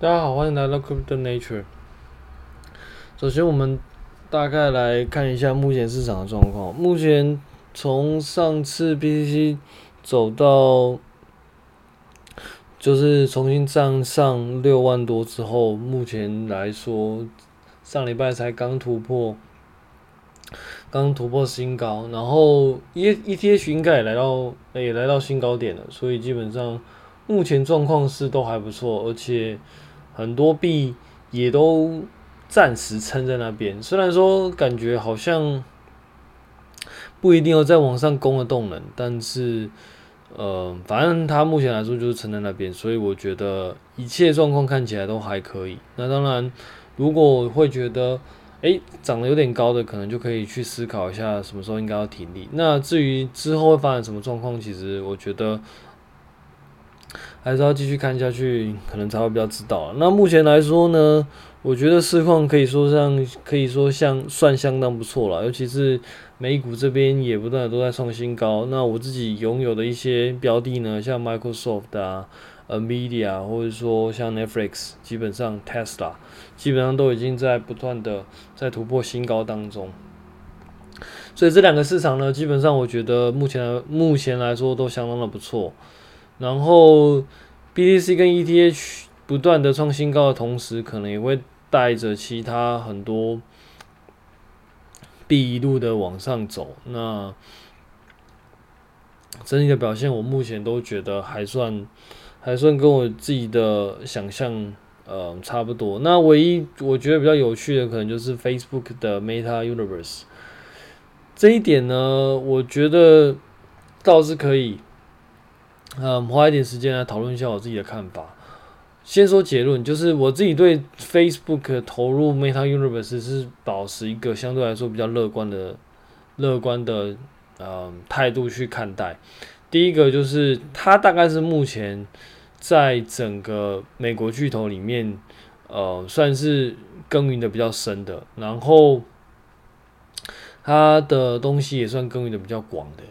大家好，欢迎来到 Crypto Nature。首先，我们大概来看一下目前市场的状况。目前从上次 BTC 走到，就是重新站上六万多之后，目前来说，上礼拜才刚突破，刚突破新高，然后 E ETH 应该也来到，也来到新高点了，所以基本上目前状况是都还不错，而且。很多币也都暂时撑在那边，虽然说感觉好像不一定要再往上攻的动能，但是呃，反正它目前来说就是撑在那边，所以我觉得一切状况看起来都还可以。那当然，如果会觉得诶涨得有点高的，可能就可以去思考一下什么时候应该要停利。那至于之后会发生什么状况，其实我觉得。还是要继续看下去，可能才会比较知道。那目前来说呢，我觉得市况可以说像可以说像算相当不错了，尤其是美股这边也不断的都在创新高。那我自己拥有的一些标的呢，像 Microsoft 啊、Nvidia，或者说像 Netflix，基本上 Tesla，基本上都已经在不断的在突破新高当中。所以这两个市场呢，基本上我觉得目前目前来说都相当的不错。然后，BTC 跟 ETH 不断的创新高的同时，可能也会带着其他很多币一路的往上走。那整体的表现，我目前都觉得还算还算跟我自己的想象呃差不多。那唯一我觉得比较有趣的，可能就是 Facebook 的 Meta Universe 这一点呢，我觉得倒是可以。嗯，花一点时间来讨论一下我自己的看法。先说结论，就是我自己对 Facebook 投入 Meta Universe 是保持一个相对来说比较乐观的、乐观的呃态度去看待。第一个就是它大概是目前在整个美国巨头里面，呃，算是耕耘的比较深的，然后它的东西也算耕耘的比较广的。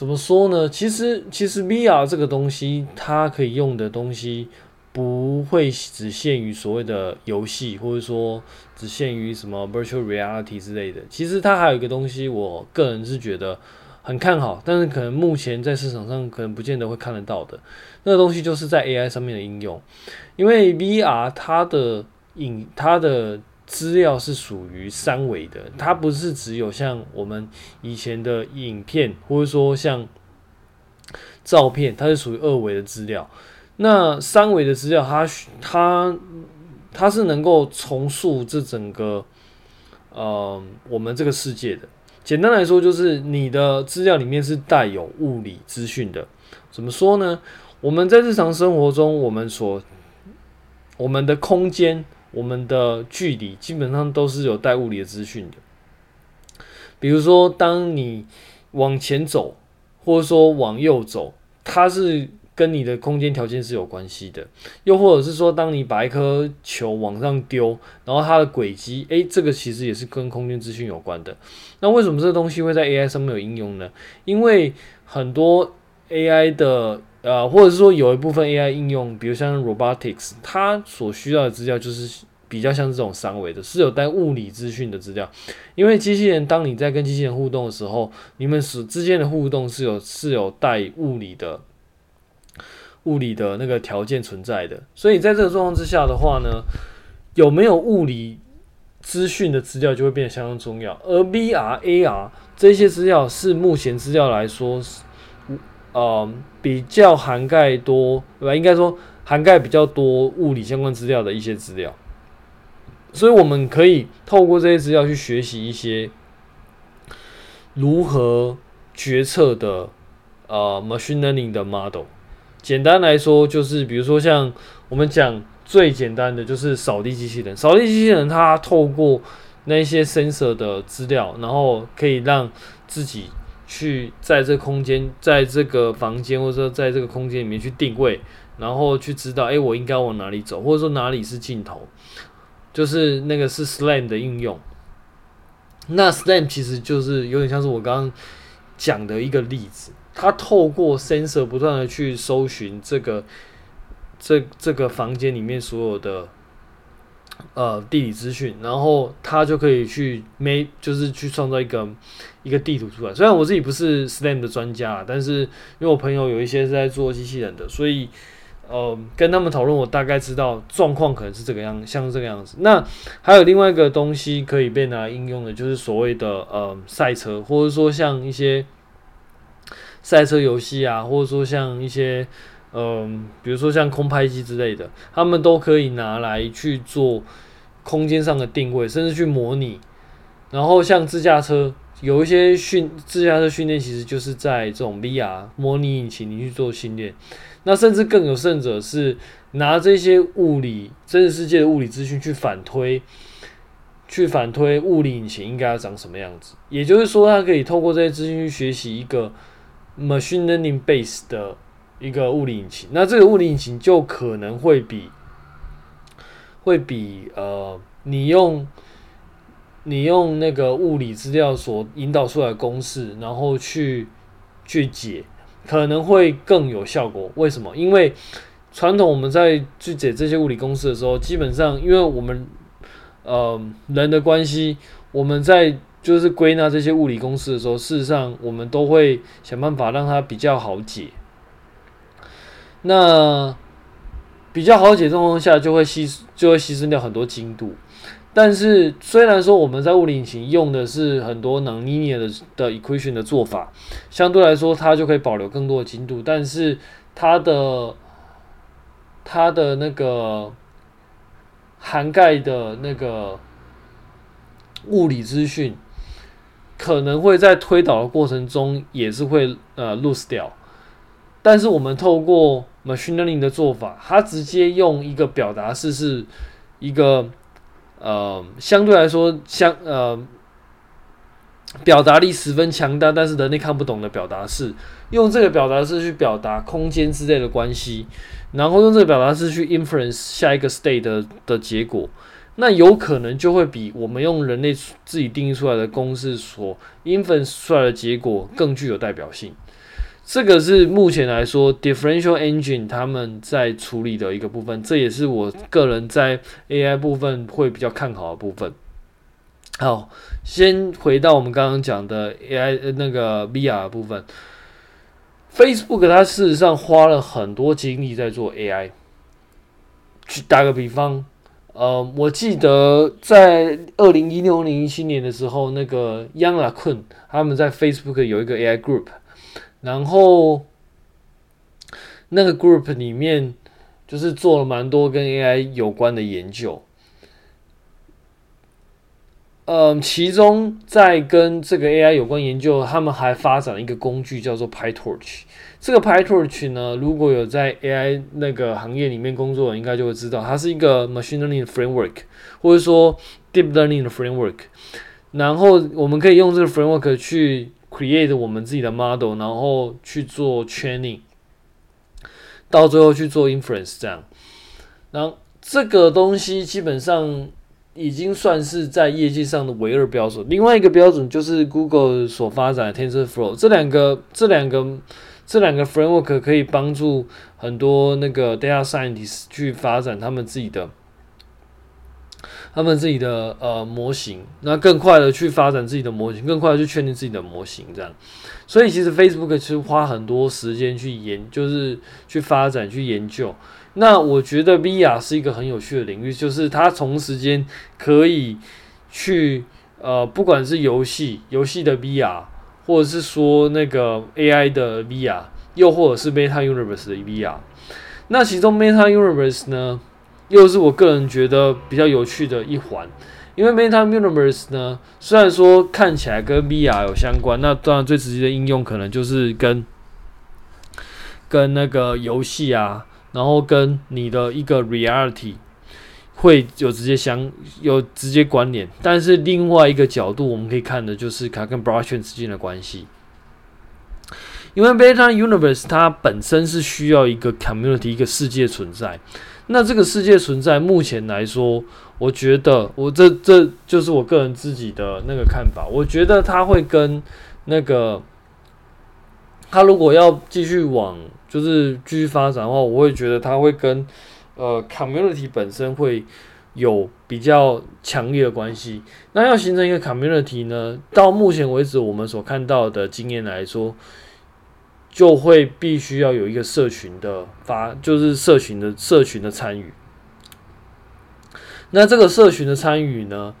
怎么说呢？其实，其实 VR 这个东西，它可以用的东西不会只限于所谓的游戏，或者说只限于什么 Virtual Reality 之类的。其实它还有一个东西，我个人是觉得很看好，但是可能目前在市场上可能不见得会看得到的。那个东西就是在 AI 上面的应用，因为 VR 它的影它的。资料是属于三维的，它不是只有像我们以前的影片，或者说像照片，它是属于二维的资料。那三维的资料它，它它是能够重塑这整个呃我们这个世界的。简单来说，就是你的资料里面是带有物理资讯的。怎么说呢？我们在日常生活中，我们所我们的空间。我们的距离基本上都是有带物理的资讯的，比如说，当你往前走，或者说往右走，它是跟你的空间条件是有关系的。又或者是说，当你把一颗球往上丢，然后它的轨迹，诶，这个其实也是跟空间资讯有关的。那为什么这个东西会在 AI 上面有应用呢？因为很多 AI 的。呃，或者是说有一部分 AI 应用，比如像 robotics，它所需要的资料就是比较像这种三维的，是有带物理资讯的资料。因为机器人，当你在跟机器人互动的时候，你们所之间的互动是有是有带物理的物理的那个条件存在的。所以在这个状况之下的话呢，有没有物理资讯的资料就会变得相当重要。而 VR、AR 这些资料是目前资料来说是。呃，比较涵盖多，对吧？应该说涵盖比较多物理相关资料的一些资料，所以我们可以透过这些资料去学习一些如何决策的呃 machine learning 的 model。简单来说，就是比如说像我们讲最简单的就是扫地机器人，扫地机器人它透过那些 sensor 的资料，然后可以让自己。去在这空间，在这个房间，或者说在这个空间里面去定位，然后去知道，哎，我应该往哪里走，或者说哪里是尽头，就是那个是 SLAM 的应用。那 SLAM 其实就是有点像是我刚刚讲的一个例子，它透过 sensor 不断的去搜寻这个这这个房间里面所有的呃地理资讯，然后他就可以去 make 就是去创造一个一个地图出来。虽然我自己不是 STEM 的专家，但是因为我朋友有一些是在做机器人的，所以呃跟他们讨论，我大概知道状况可能是这个样，像这个样子。那还有另外一个东西可以被拿来应用的，就是所谓的呃赛车，或者说像一些。赛车游戏啊，或者说像一些，嗯、比如说像空拍机之类的，他们都可以拿来去做空间上的定位，甚至去模拟。然后像自驾车，有一些训自驾车训练，其实就是在这种 VR 模拟引擎里去做训练。那甚至更有甚者是拿这些物理真实世界的物理资讯去反推，去反推物理引擎应该要长什么样子。也就是说，它可以透过这些资讯去学习一个。Machine learning base 的一个物理引擎，那这个物理引擎就可能会比会比呃，你用你用那个物理资料所引导出来的公式，然后去去解，可能会更有效果。为什么？因为传统我们在去解这些物理公式的时候，基本上因为我们呃人的关系，我们在就是归纳这些物理公式的时候，事实上我们都会想办法让它比较好解。那比较好解状况下，就会牺就会牺牲掉很多精度。但是虽然说我们在物理引擎用的是很多 nonlinear 的的 equation 的做法，相对来说它就可以保留更多的精度，但是它的它的那个涵盖的那个物理资讯。可能会在推导的过程中也是会呃 lose 掉，但是我们透过 machine learning 的做法，它直接用一个表达式是一个呃相对来说相呃表达力十分强大，但是人类看不懂的表达式，用这个表达式去表达空间之类的关系，然后用这个表达式去 inference 下一个 state 的的结果。那有可能就会比我们用人类自己定义出来的公式所 inference 出来的结果更具有代表性。这个是目前来说 differential engine 他们在处理的一个部分，这也是我个人在 AI 部分会比较看好的部分。好，先回到我们刚刚讲的 AI 那个 VR 的部分，Facebook 它事实上花了很多精力在做 AI。去打个比方。呃，我记得在二零一六年、一七年的时候，那个 Yann LeCun 他们在 Facebook 有一个 AI group，然后那个 group 里面就是做了蛮多跟 AI 有关的研究。嗯、其中在跟这个 AI 有关研究，他们还发展了一个工具叫做 PyTorch。这个 PyTorch 呢，如果有在 AI 那个行业里面工作，应该就会知道，它是一个 machine learning framework，或者说 deep learning 的 framework。然后我们可以用这个 framework 去 create 我们自己的 model，然后去做 training，到最后去做 inference 这样。然后这个东西基本上。已经算是在业界上的唯二标准。另外一个标准就是 Google 所发展的 TensorFlow。这两个、这两个、这两个 framework 可以帮助很多那个 data scientist 去发展他们自己的、他们自己的呃模型，那更快的去发展自己的模型，更快的去确定自己的模型，这样。所以其实 Facebook 其实花很多时间去研，就是去发展、去研究。那我觉得 VR 是一个很有趣的领域，就是它同时间可以去呃，不管是游戏游戏的 VR，或者是说那个 AI 的 VR，又或者是 Meta Universe 的 VR。那其中 Meta Universe 呢，又是我个人觉得比较有趣的一环，因为 Meta Universe 呢，虽然说看起来跟 VR 有相关，那当然最直接的应用可能就是跟跟那个游戏啊。然后跟你的一个 reality 会有直接相有直接关联，但是另外一个角度我们可以看的就是它跟 blockchain 之间的关系，因为 Meta Universe 它本身是需要一个 community 一个世界存在，那这个世界存在目前来说，我觉得我这这就是我个人自己的那个看法，我觉得它会跟那个它如果要继续往就是继续发展的话，我会觉得它会跟呃 community 本身会有比较强烈的关系。那要形成一个 community 呢，到目前为止我们所看到的经验来说，就会必须要有一个社群的发，就是社群的社群的参与。那这个社群的参与呢，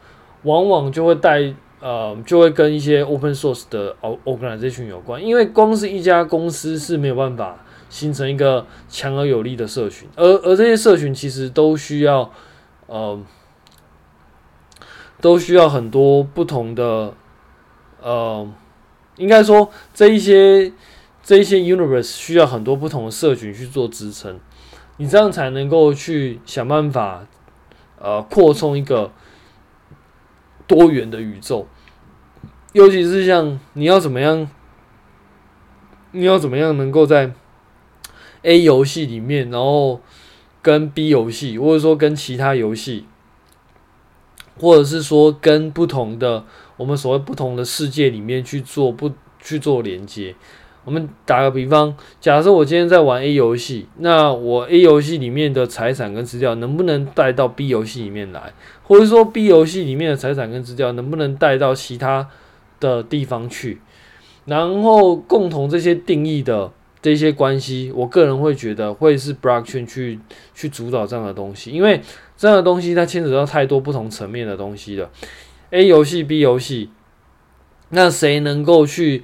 往往就会带。呃，就会跟一些 open source 的 organization 有关，因为光是一家公司是没有办法形成一个强而有力的社群，而而这些社群其实都需要，呃，都需要很多不同的，呃，应该说这一些这一些 universe 需要很多不同的社群去做支撑，你这样才能够去想办法，呃，扩充一个。多元的宇宙，尤其是像你要怎么样，你要怎么样能够在 A 游戏里面，然后跟 B 游戏，或者说跟其他游戏，或者是说跟不同的我们所谓不同的世界里面去做不去做连接。我们打个比方，假设我今天在玩 A 游戏，那我 A 游戏里面的财产跟资料能不能带到 B 游戏里面来？或者说 B 游戏里面的财产跟资料能不能带到其他的地方去？然后共同这些定义的这些关系，我个人会觉得会是 Blockchain 去去主导这样的东西，因为这样的东西它牵扯到太多不同层面的东西了。A 游戏、B 游戏，那谁能够去？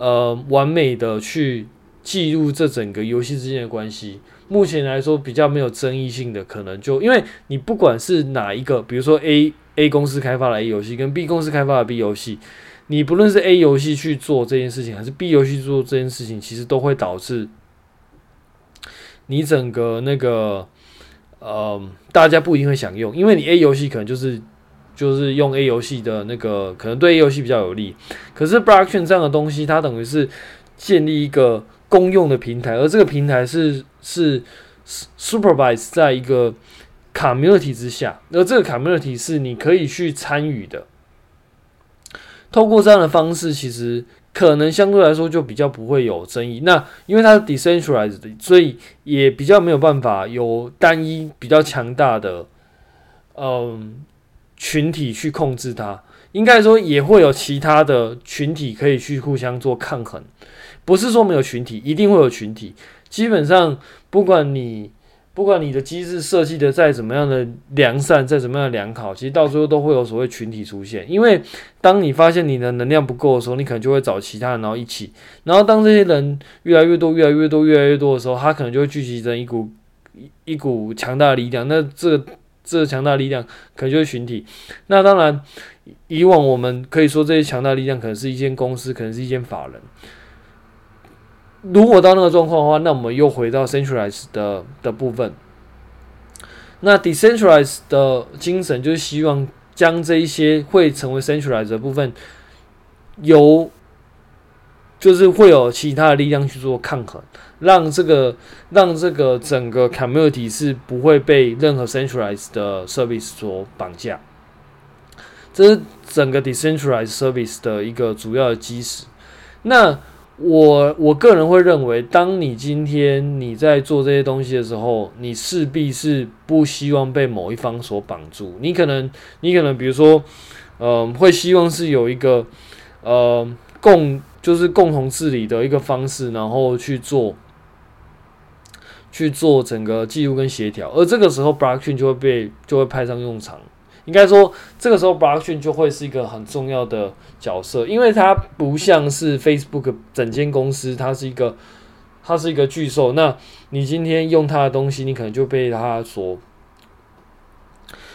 呃，完美的去记录这整个游戏之间的关系。目前来说，比较没有争议性的，可能就因为你不管是哪一个，比如说 A A 公司开发的 A 游戏，跟 B 公司开发的 B 游戏，你不论是 A 游戏去做这件事情，还是 B 游戏做这件事情，其实都会导致你整个那个呃，大家不一定会想用，因为你 A 游戏可能就是。就是用 A 游戏的那个，可能对 A 游戏比较有利。可是 Blockchain 这样的东西，它等于是建立一个公用的平台，而这个平台是是 supervise 在一个 community 之下，而这个 community 是你可以去参与的。透过这样的方式，其实可能相对来说就比较不会有争议。那因为它是 decentralized 的，所以也比较没有办法有单一比较强大的，嗯。群体去控制它，应该说也会有其他的群体可以去互相做抗衡，不是说没有群体，一定会有群体。基本上，不管你不管你的机制设计的再怎么样的良善，再怎么样的良好，其实到最后都会有所谓群体出现。因为当你发现你的能量不够的时候，你可能就会找其他人，然后一起。然后当这些人越来越多、越来越多、越来越多的时候，他可能就会聚集成一股一一股强大的力量。那这。这强大力量可能就是群体。那当然，以往我们可以说这些强大力量可能是一间公司，可能是一间法人。如果到那个状况的话，那我们又回到 centralized 的的部分。那 decentralized 的精神就是希望将这一些会成为 centralized 的部分，由就是会有其他的力量去做抗衡。让这个让这个整个 community 是不会被任何 centralized 的 service 所绑架，这是整个 decentralized service 的一个主要的基石。那我我个人会认为，当你今天你在做这些东西的时候，你势必是不希望被某一方所绑住。你可能你可能比如说，呃，会希望是有一个呃共就是共同治理的一个方式，然后去做。去做整个记录跟协调，而这个时候 Blockchain 就会被就会派上用场。应该说，这个时候 Blockchain 就会是一个很重要的角色，因为它不像是 Facebook 整间公司，它是一个它是一个巨兽。那你今天用它的东西，你可能就被它所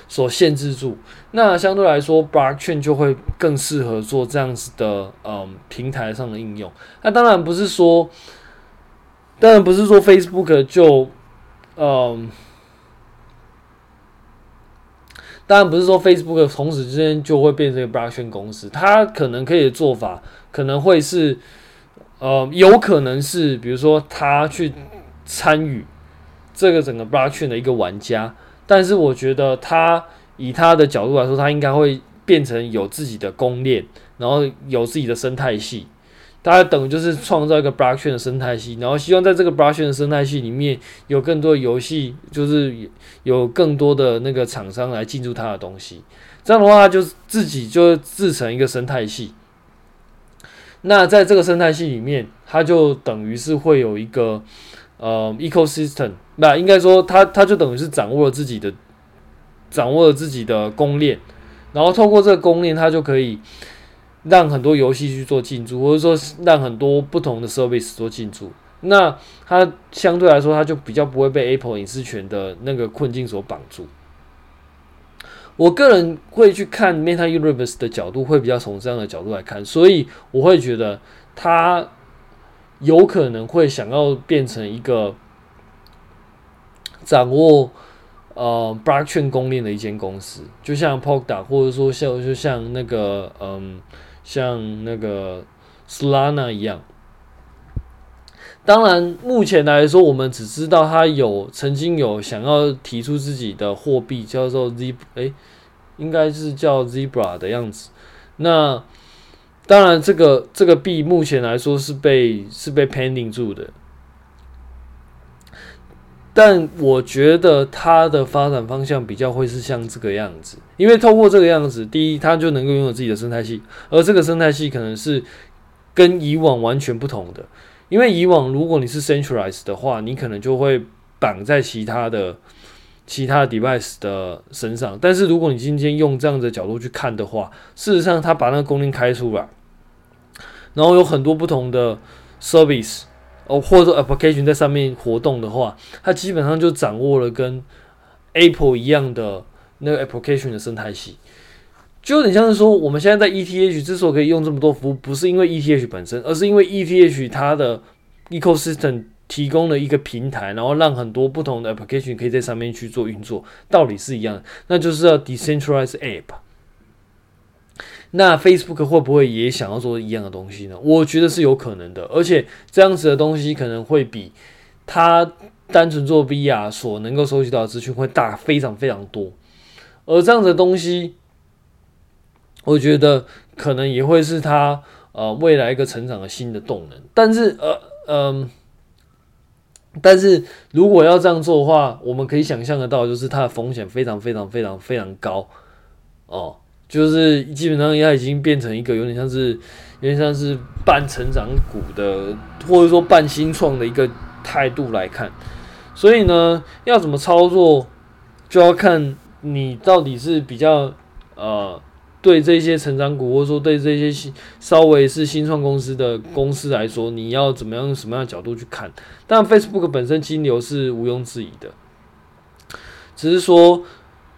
所限制住。那相对来说，Blockchain 就会更适合做这样子的嗯平台上的应用。那当然不是说。当然不是说 Facebook 就，嗯，当然不是说 Facebook 从此之间就会变成一个 Blockchain 公司，它可能可以的做法可能会是，呃，有可能是比如说他去参与这个整个 Blockchain 的一个玩家，但是我觉得他以他的角度来说，他应该会变成有自己的公链，然后有自己的生态系。大家等于就是创造一个 blockchain 的生态系，然后希望在这个 blockchain 的生态系里面有更多游戏，就是有更多的那个厂商来进驻他的东西。这样的话，他就自己就制成一个生态系。那在这个生态系里面，它就等于是会有一个呃 ecosystem，那应该说他他就等于是掌握了自己的掌握了自己的公链，然后透过这个公链，他就可以让很多游戏去做进驻，或者说让很多不同的 service 做进驻。那它相对来说，它就比较不会被 Apple 隐私权的那个困境所绑住。我个人会去看 Meta Universe 的角度，会比较从这样的角度来看，所以我会觉得它有可能会想要变成一个掌握呃 Blockchain 公链的一间公司，就像 Polka，或者说像就像那个嗯像那个 Solana 一样。当然，目前来说，我们只知道他有曾经有想要提出自己的货币，叫做 Z，诶、欸，应该是叫 Zebra 的样子。那当然，这个这个币目前来说是被是被 pending 住的。但我觉得它的发展方向比较会是像这个样子，因为透过这个样子，第一，它就能够拥有自己的生态系，而这个生态系可能是跟以往完全不同的。因为以往如果你是 centralized 的话，你可能就会绑在其他的其他的 device 的身上。但是如果你今天用这样的角度去看的话，事实上它把那个功能开出来，然后有很多不同的 service 哦，或者说 application 在上面活动的话，它基本上就掌握了跟 Apple 一样的那个 application 的生态系。就有点像是说，我们现在在 ETH 之所以可以用这么多服务，不是因为 ETH 本身，而是因为 ETH 它的 ecosystem 提供了一个平台，然后让很多不同的 application 可以在上面去做运作，道理是一样的，那就是要 decentralize app。那 Facebook 会不会也想要做一样的东西呢？我觉得是有可能的，而且这样子的东西可能会比它单纯做 VR 所能够收集到的资讯会大非常非常多，而这样子的东西。我觉得可能也会是他呃未来一个成长的新的动能，但是呃嗯、但是如果要这样做的话，我们可以想象得到，就是它的风险非常非常非常非常高哦，就是基本上它已经变成一个有点像是有点像是半成长股的，或者说半新创的一个态度来看，所以呢，要怎么操作，就要看你到底是比较呃。对这些成长股，或者说对这些新稍微是新创公司的公司来说，你要怎么样用什么样的角度去看？但 Facebook 本身金流是毋庸置疑的，只是说，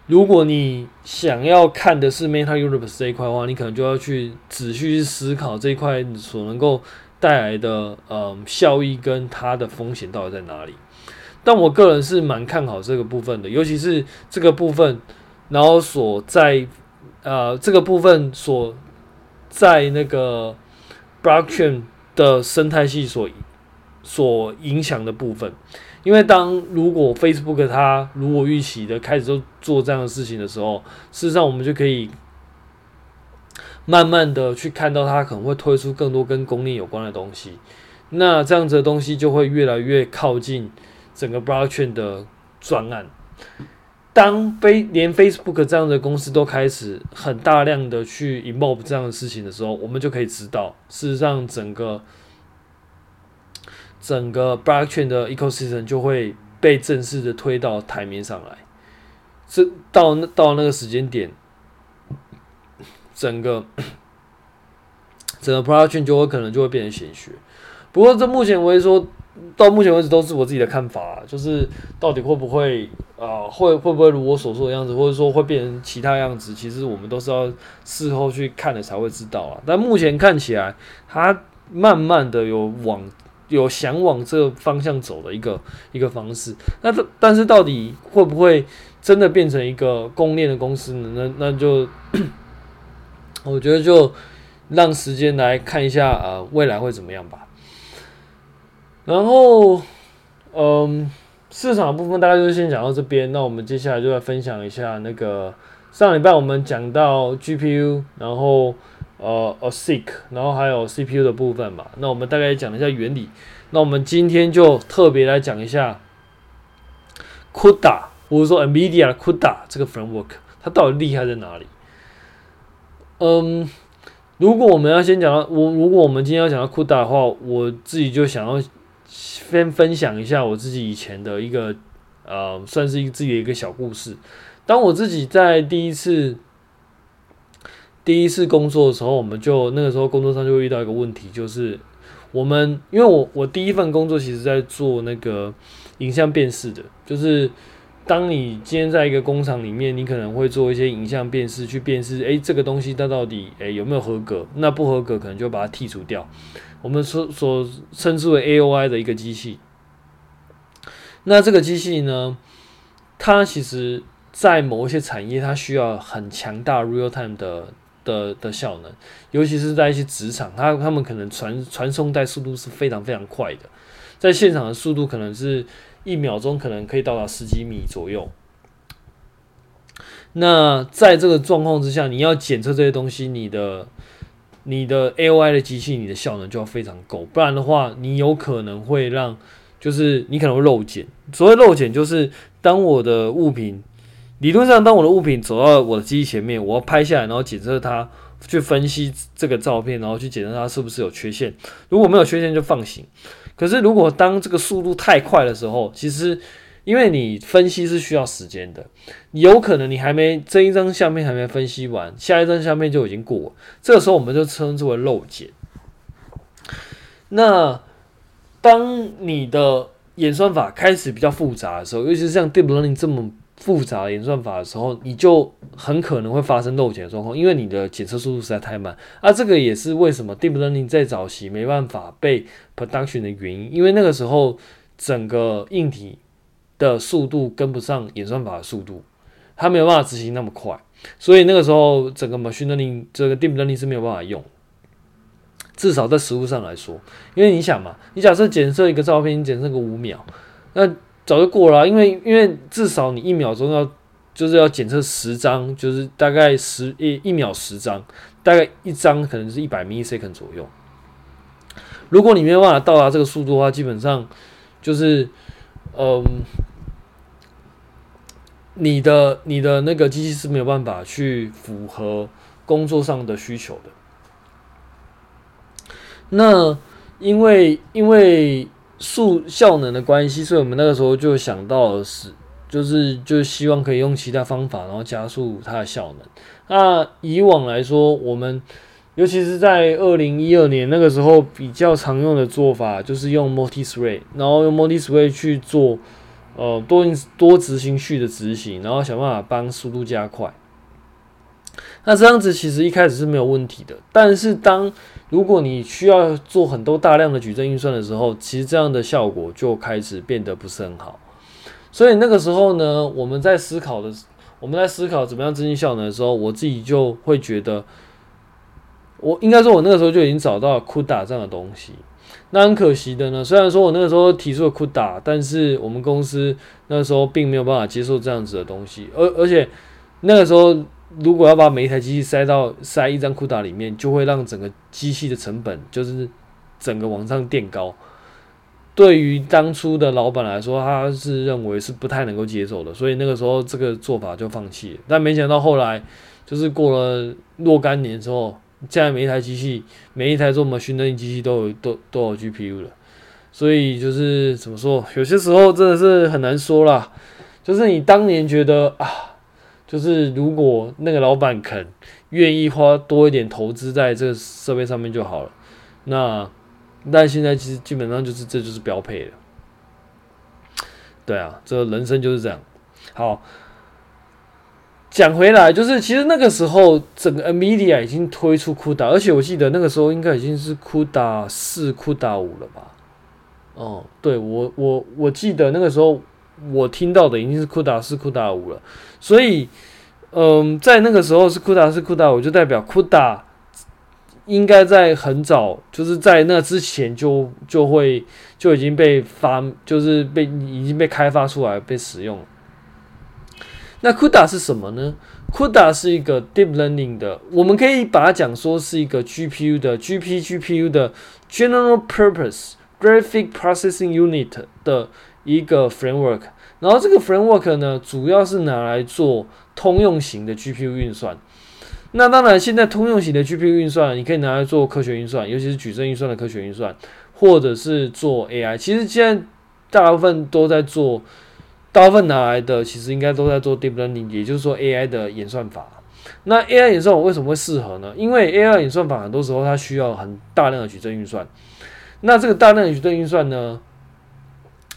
如果你想要看的是 Meta Universe 这一块的话，你可能就要去仔细去思考这一块所能够带来的嗯效益跟它的风险到底在哪里。但我个人是蛮看好这个部分的，尤其是这个部分，然后所在。呃，这个部分所在那个 blockchain 的生态系所所影响的部分，因为当如果 Facebook 它如果预期的开始做做这样的事情的时候，事实上我们就可以慢慢的去看到它可能会推出更多跟公链有关的东西，那这样子的东西就会越来越靠近整个 blockchain 的专案。当非连 Facebook 这样的公司都开始很大量的去 involve 这样的事情的时候，我们就可以知道，事实上整个整个 blockchain 的 ecosystem 就会被正式的推到台面上来。这到到那个时间点，整个整个 blockchain 就会可能就会变成显学。不过，这目前为止说。到目前为止都是我自己的看法，就是到底会不会啊、会会不会如我所说的样子，或者说会变成其他样子，其实我们都是要事后去看了才会知道啊。但目前看起来，它慢慢的有往有想往这个方向走的一个一个方式。那这但是到底会不会真的变成一个公链的公司呢？那那就 我觉得就让时间来看一下啊、呃，未来会怎么样吧。然后，嗯，市场部分大概就先讲到这边。那我们接下来就来分享一下那个上礼拜我们讲到 GPU，然后呃，ASIC，然后还有 CPU 的部分嘛。那我们大概讲一下原理。那我们今天就特别来讲一下 CUDA，或者说 NVIDIA 的 CUDA 这个 framework，它到底厉害在哪里？嗯，如果我们要先讲到我，如果我们今天要讲到 CUDA 的话，我自己就想要先分享一下我自己以前的一个呃，算是一个自己的一个小故事。当我自己在第一次第一次工作的时候，我们就那个时候工作上就会遇到一个问题，就是我们因为我我第一份工作其实在做那个影像辨识的，就是。当你今天在一个工厂里面，你可能会做一些影像辨识，去辨识，诶，这个东西它到底诶有没有合格？那不合格，可能就把它剔除掉。我们所所称之为 AOI 的一个机器。那这个机器呢，它其实在某一些产业，它需要很强大 real time 的的的效能，尤其是在一些职场，它他们可能传传送带速度是非常非常快的，在现场的速度可能是。一秒钟可能可以到达十几米左右。那在这个状况之下，你要检测这些东西，你的你的 AOI 的机器，你的效能就要非常够，不然的话，你有可能会让，就是你可能会漏检。所谓漏检，就是当我的物品，理论上当我的物品走到我的机器前面，我要拍下来，然后检测它，去分析这个照片，然后去检测它是不是有缺陷。如果没有缺陷，就放行。可是，如果当这个速度太快的时候，其实因为你分析是需要时间的，有可能你还没这一张相片还没分析完，下一张相片就已经过。这个时候，我们就称之为漏检。那当你的演算法开始比较复杂的时候，尤其是像 Deep Learning 这么复杂的演算法的时候，你就很可能会发生漏检的状况，因为你的检测速度实在太慢。啊，这个也是为什么 Deep Learning 在早期没办法被 Production 的原因，因为那个时候整个硬体的速度跟不上演算法的速度，它没有办法执行那么快，所以那个时候整个 Machine Learning 这个 Deep Learning 是没有办法用，至少在实务上来说，因为你想嘛，你假设检测一个照片，你检测个五秒，那早就过了啊，因为因为至少你一秒钟要就是要检测十张，就是大概十一一秒十张，大概一张可能是一百 millisecond 左右。如果你没有办法到达这个速度的话，基本上就是嗯，你的你的那个机器是没有办法去符合工作上的需求的。那因为因为。速效能的关系，所以我们那个时候就想到是，就是就希望可以用其他方法，然后加速它的效能。那以往来说，我们尤其是在二零一二年那个时候，比较常用的做法就是用 multi-thread，然后用 multi-thread 去做呃多多执行序的执行，然后想办法帮速度加快。那这样子其实一开始是没有问题的，但是当如果你需要做很多大量的矩阵运算的时候，其实这样的效果就开始变得不是很好。所以那个时候呢，我们在思考的，我们在思考怎么样增进效能的时候，我自己就会觉得，我应该说，我那个时候就已经找到了 CUDA 这样的东西。那很可惜的呢，虽然说我那个时候提出了 CUDA，但是我们公司那时候并没有办法接受这样子的东西，而而且那个时候。如果要把每一台机器塞到塞一张库达里面，就会让整个机器的成本就是整个往上垫高。对于当初的老板来说，他是认为是不太能够接受的，所以那个时候这个做法就放弃了。但没想到后来就是过了若干年之后，现在每一台机器，每一台做 machine learning 机器都有都都有 GPU 了。所以就是怎么说，有些时候真的是很难说啦。就是你当年觉得啊。就是如果那个老板肯愿意花多一点投资在这个设备上面就好了。那但现在其实基本上就是这就是标配了。对啊，这人生就是这样。好，讲回来，就是其实那个时候整个 NVIDIA 已经推出 CUDA，而且我记得那个时候应该已经是 CUDA 四、CUDA 五了吧？哦，对，我我我记得那个时候。我听到的已经是 CUDA 四、CUDA 五了，所以，嗯，在那个时候是 CUDA 四、CUDA 五，就代表 CUDA 应该在很早，就是在那之前就就会就已经被发，就是被已经被开发出来被使用。那 CUDA 是什么呢？CUDA 是一个 deep learning 的，我们可以把它讲说是一个 GPU 的 GP GPU 的 general purpose graphic processing unit 的一个 framework。然后这个 framework 呢，主要是拿来做通用型的 GPU 运算。那当然，现在通用型的 GPU 运算，你可以拿来做科学运算，尤其是矩阵运算的科学运算，或者是做 AI。其实现在大部分都在做。大部分拿来的其实应该都在做 deep learning，也就是说 AI 的演算法。那 AI 演算法为什么会适合呢？因为 AI 演算法很多时候它需要很大量的矩阵运算。那这个大量的矩阵运算呢，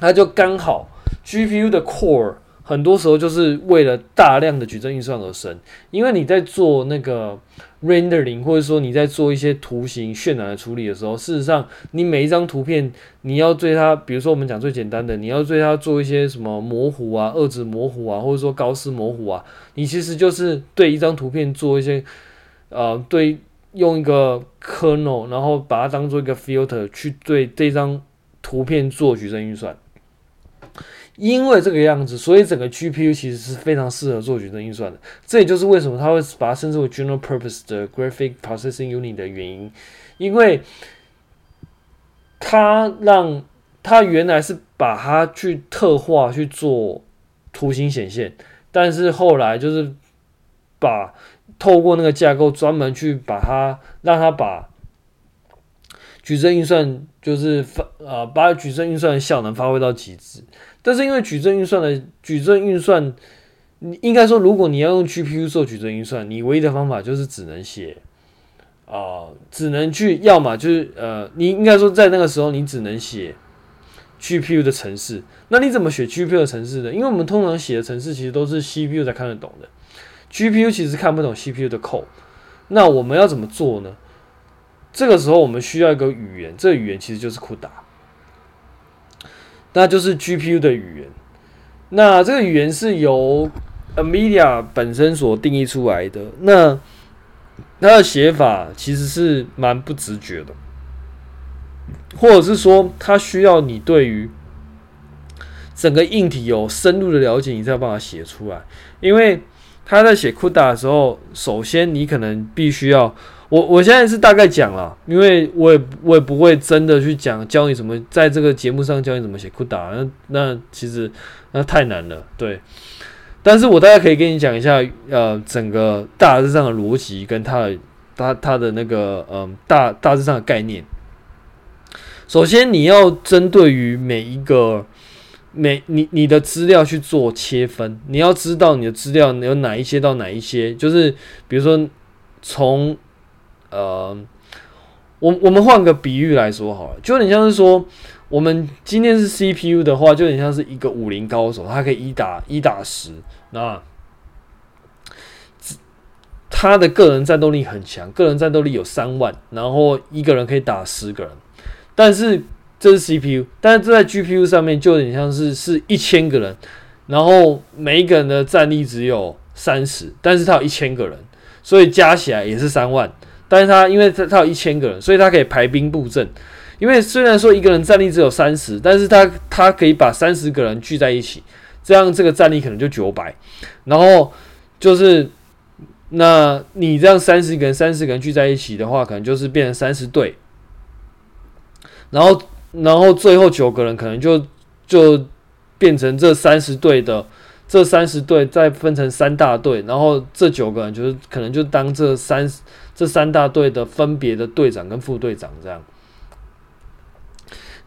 它就刚好 GPU 的 core 很多时候就是为了大量的矩阵运算而生。因为你在做那个。rendering 或者说你在做一些图形渲染的处理的时候，事实上你每一张图片你要对它，比如说我们讲最简单的，你要对它做一些什么模糊啊、二值模糊啊，或者说高斯模糊啊，你其实就是对一张图片做一些呃，对用一个 kernel，然后把它当做一个 filter 去对这张图片做矩阵运算。因为这个样子，所以整个 GPU 其实是非常适合做矩阵运算的。这也就是为什么它会把它称之为 General Purpose 的 Graphic Processing Unit 的原因。因为它让它原来是把它去特化去做图形显现，但是后来就是把透过那个架构专门去把它让它把矩阵运算就是发呃把矩阵运算的效能发挥到极致。但是因为矩阵运算的矩阵运算，你应该说，如果你要用 GPU 做矩阵运算，你唯一的方法就是只能写，啊、只能去，要么就是呃，你应该说在那个时候你只能写 GPU 的程式。那你怎么写 GPU 的程式呢？因为我们通常写的程式其实都是 CPU 才看得懂的，GPU 其实看不懂 CPU 的 code。那我们要怎么做呢？这个时候我们需要一个语言，这个语言其实就是 CUDA。那就是 GPU 的语言，那这个语言是由 NVIDIA 本身所定义出来的。那它的写法其实是蛮不直觉的，或者是说，它需要你对于整个硬体有深入的了解，你才有办法写出来。因为他在写 CUDA 的时候，首先你可能必须要。我我现在是大概讲了，因为我也我也不会真的去讲教你怎么在这个节目上教你怎么写 CUDA，那那其实那太难了，对。但是我大概可以跟你讲一下，呃，整个大致上的逻辑跟它的它它的那个嗯、大大致上的概念。首先你要针对于每一个每你你的资料去做切分，你要知道你的资料有哪一些到哪一些，就是比如说从呃，我我们换个比喻来说好了，就有点像是说，我们今天是 CPU 的话，就有点像是一个武林高手，他可以一打一打十，那他的个人战斗力很强，个人战斗力有三万，然后一个人可以打十个人，但是这是 CPU，但是这在 GPU 上面就有点像是是一千个人，然后每一个人的战力只有三十，但是他有一千个人，所以加起来也是三万。但是他因为他他有一千个人，所以他可以排兵布阵。因为虽然说一个人战力只有三十，但是他他可以把三十个人聚在一起，这样这个战力可能就九百。然后就是，那你这样三十个人三十个人聚在一起的话，可能就是变成三十队。然后然后最后九个人可能就就变成这三十队的这三十队再分成三大队，然后这九个人就是可能就当这三。这三大队的分别的队长跟副队长这样，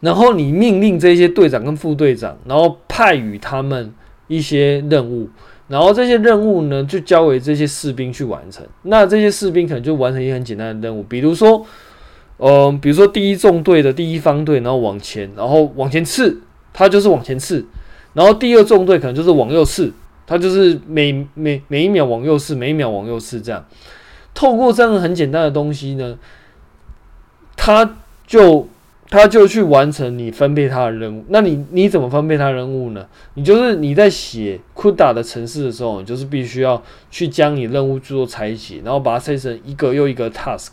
然后你命令这些队长跟副队长，然后派与他们一些任务，然后这些任务呢就交给这些士兵去完成。那这些士兵可能就完成一个很简单的任务，比如说，呃，比如说第一纵队的第一方队，然后往前，然后往前刺，他就是往前刺，然后第二纵队可能就是往右刺，他就是每每每一秒往右刺，每一秒往右刺这样。透过这样很简单的东西呢，他就他就去完成你分配他的任务。那你你怎么分配他任务呢？你就是你在写 CUDA 的程式的时候，你就是必须要去将你任务做拆解，然后把它拆成一个又一个 task。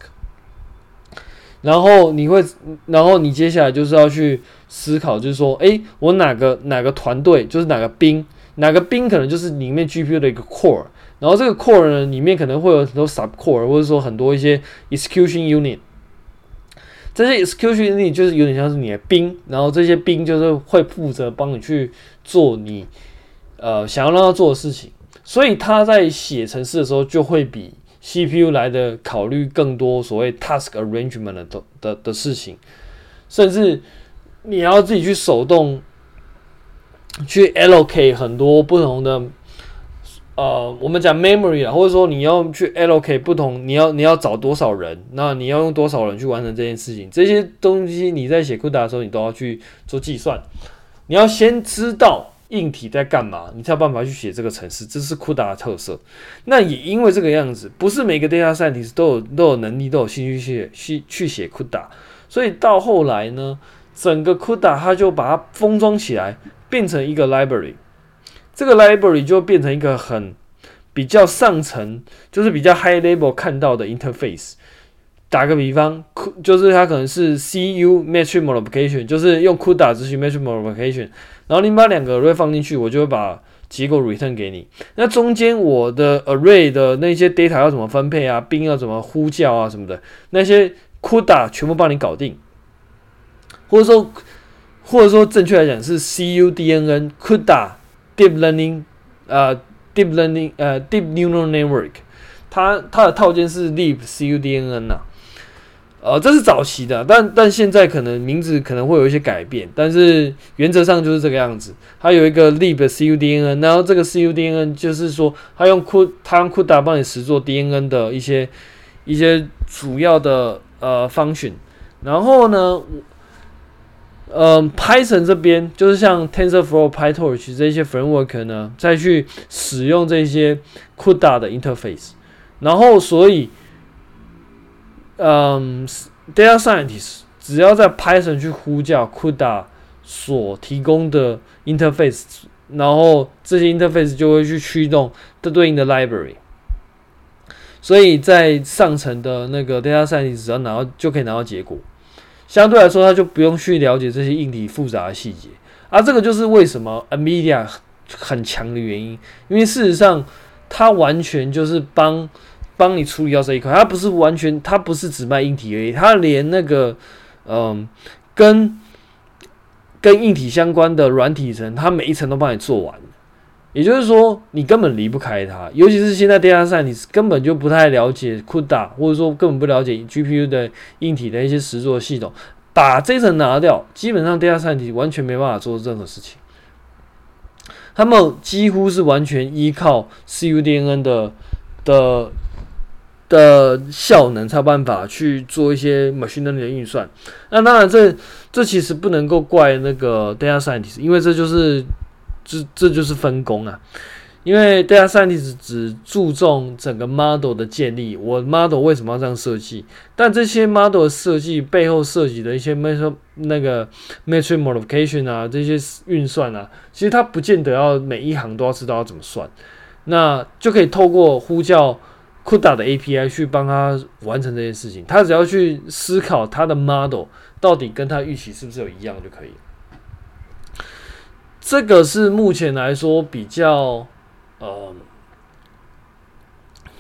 然后你会，然后你接下来就是要去思考，就是说，诶，我哪个哪个团队，就是哪个兵，哪个兵可能就是里面 GPU 的一个 core，然后这个 core 呢里面可能会有很多 sub core，或者说很多一些 execution unit。这些 execution unit 就是有点像是你的兵，然后这些兵就是会负责帮你去做你呃想要让他做的事情，所以他在写程式的时候就会比 CPU 来的考虑更多所谓 task arrangement 的的的，事情，甚至你要自己去手动去 allocate 很多不同的呃，我们讲 memory 啊，或者说你要去 allocate 不同，你要你要找多少人，那你要用多少人去完成这件事情，这些东西你在写 CUDA 的时候，你都要去做计算，你要先知道。硬体在干嘛？你才有办法去写这个程式，这是 CUDA 的特色。那也因为这个样子，不是每个 data set，其实都有都有能力，都有兴趣去去去写 CUDA。所以到后来呢，整个 CUDA 它就把它封装起来，变成一个 library。这个 library 就变成一个很比较上层，就是比较 high level 看到的 interface。打个比方，就是它可能是 CU metric multiplication，就是用 CUDA 执行 metric multiplication。然后你把两个 array 放进去，我就会把结果 return 给你。那中间我的 array 的那些 data 要怎么分配啊？兵要怎么呼叫啊？什么的那些 CUDA 全部帮你搞定。或者说，或者说正确来讲是 CUDNN CUDA Deep Learning 呃 Deep Learning 呃 Deep Neural Network，它它的套件是 Leap CUDNN 呐、啊。呃，这是早期的，但但现在可能名字可能会有一些改变，但是原则上就是这个样子。它有一个 Leap CUDNN，然后这个 CUDNN 就是说，它用库它用 CUDA 帮你实做 DNN 的一些一些主要的呃 function。然后呢，呃，Python 这边就是像 TensorFlow、PyTorch 这些 framework 呢，再去使用这些 CUDA 的 interface，然后所以。嗯，data scientist 只要在 Python 去呼叫 CUDA 所提供的 interface，然后这些 interface 就会去驱动这对应的 library。所以在上层的那个 data scientist 只要拿到就可以拿到结果，相对来说他就不用去了解这些硬体复杂的细节。而这个就是为什么 NVIDIA 很强的原因，因为事实上它完全就是帮。帮你处理掉这一块，它不是完全，它不是只卖硬体而已，它连那个，嗯，跟跟硬体相关的软体层，它每一层都帮你做完。也就是说，你根本离不开它。尤其是现在 data scientist 根本就不太了解 CUDA，或者说根本不了解 GPU 的硬体的一些实作系统，把这层拿掉，基本上 data scientist 完全没办法做任何事情。他们几乎是完全依靠 CUDNN 的的。的效能才有办法去做一些 machine learning 的运算。那当然这，这其实不能够怪那个 data scientist，因为这就是这这就是分工啊。因为 data scientist 只注重整个 model 的建立，我 model 为什么要这样设计？但这些 model 的设计背后涉及的一些 metric 那个 metric multiplication 啊，这些运算啊，其实它不见得要每一行都要知道要怎么算，那就可以透过呼叫。CUDA 的 API 去帮他完成这件事情，他只要去思考他的 model 到底跟他预期是不是有一样就可以。这个是目前来说比较呃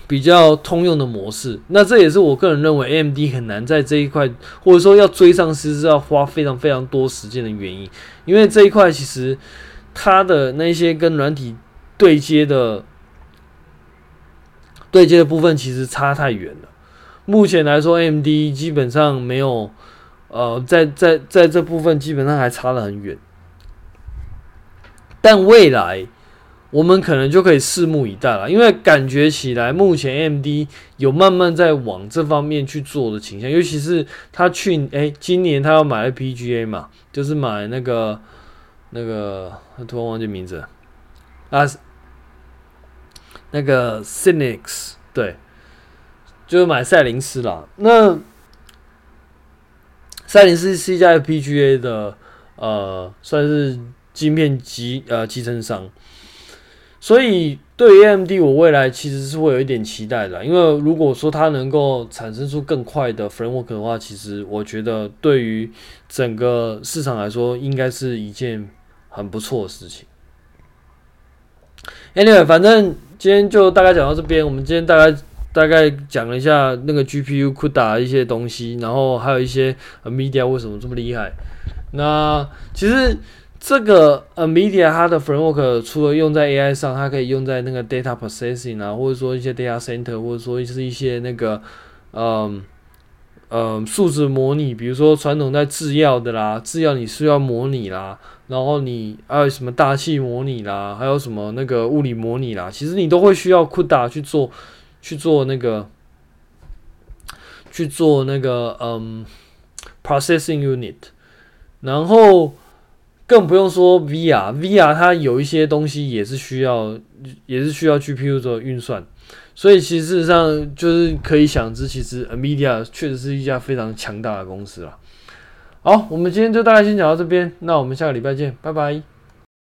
比较通用的模式。那这也是我个人认为 AMD 很难在这一块，或者说要追上，其实要花非常非常多时间的原因。因为这一块其实它的那些跟软体对接的。对接的部分其实差太远了。目前来说，AMD 基本上没有，呃，在在在这部分基本上还差得很远。但未来我们可能就可以拭目以待了，因为感觉起来目前 M D 有慢慢在往这方面去做的倾向，尤其是他去诶，今年他要买 FPGA 嘛，就是买那个那个，突然忘记名字啊。那个 Xilinx 对，就是买赛灵思啦。那赛灵思是一家 FPGA 的，呃，算是晶片集呃集成商。所以对于 AMD，我未来其实是会有一点期待的。因为如果说它能够产生出更快的 framework 的话，其实我觉得对于整个市场来说，应该是一件很不错的事情。Anyway，反正今天就大概讲到这边。我们今天大概大概讲了一下那个 GPU CUDA 一些东西，然后还有一些 Media 为什么这么厉害。那其实这个呃，Media 它的 framework 除了用在 AI 上，它可以用在那个 data processing 啊，或者说一些 data center，或者说是一些那个嗯嗯数字模拟，比如说传统在制药的啦，制药你需要模拟啦。然后你还有什么大气模拟啦，还有什么那个物理模拟啦，其实你都会需要 CUDA 去做，去做那个，去做那个嗯 processing unit。然后更不用说 VR，VR 它有一些东西也是需要，也是需要 GPU 做运算。所以其实事实上就是可以想知，其实 Amedia 确实是一家非常强大的公司了。好，我们今天就大概先讲到这边，那我们下个礼拜见，拜拜。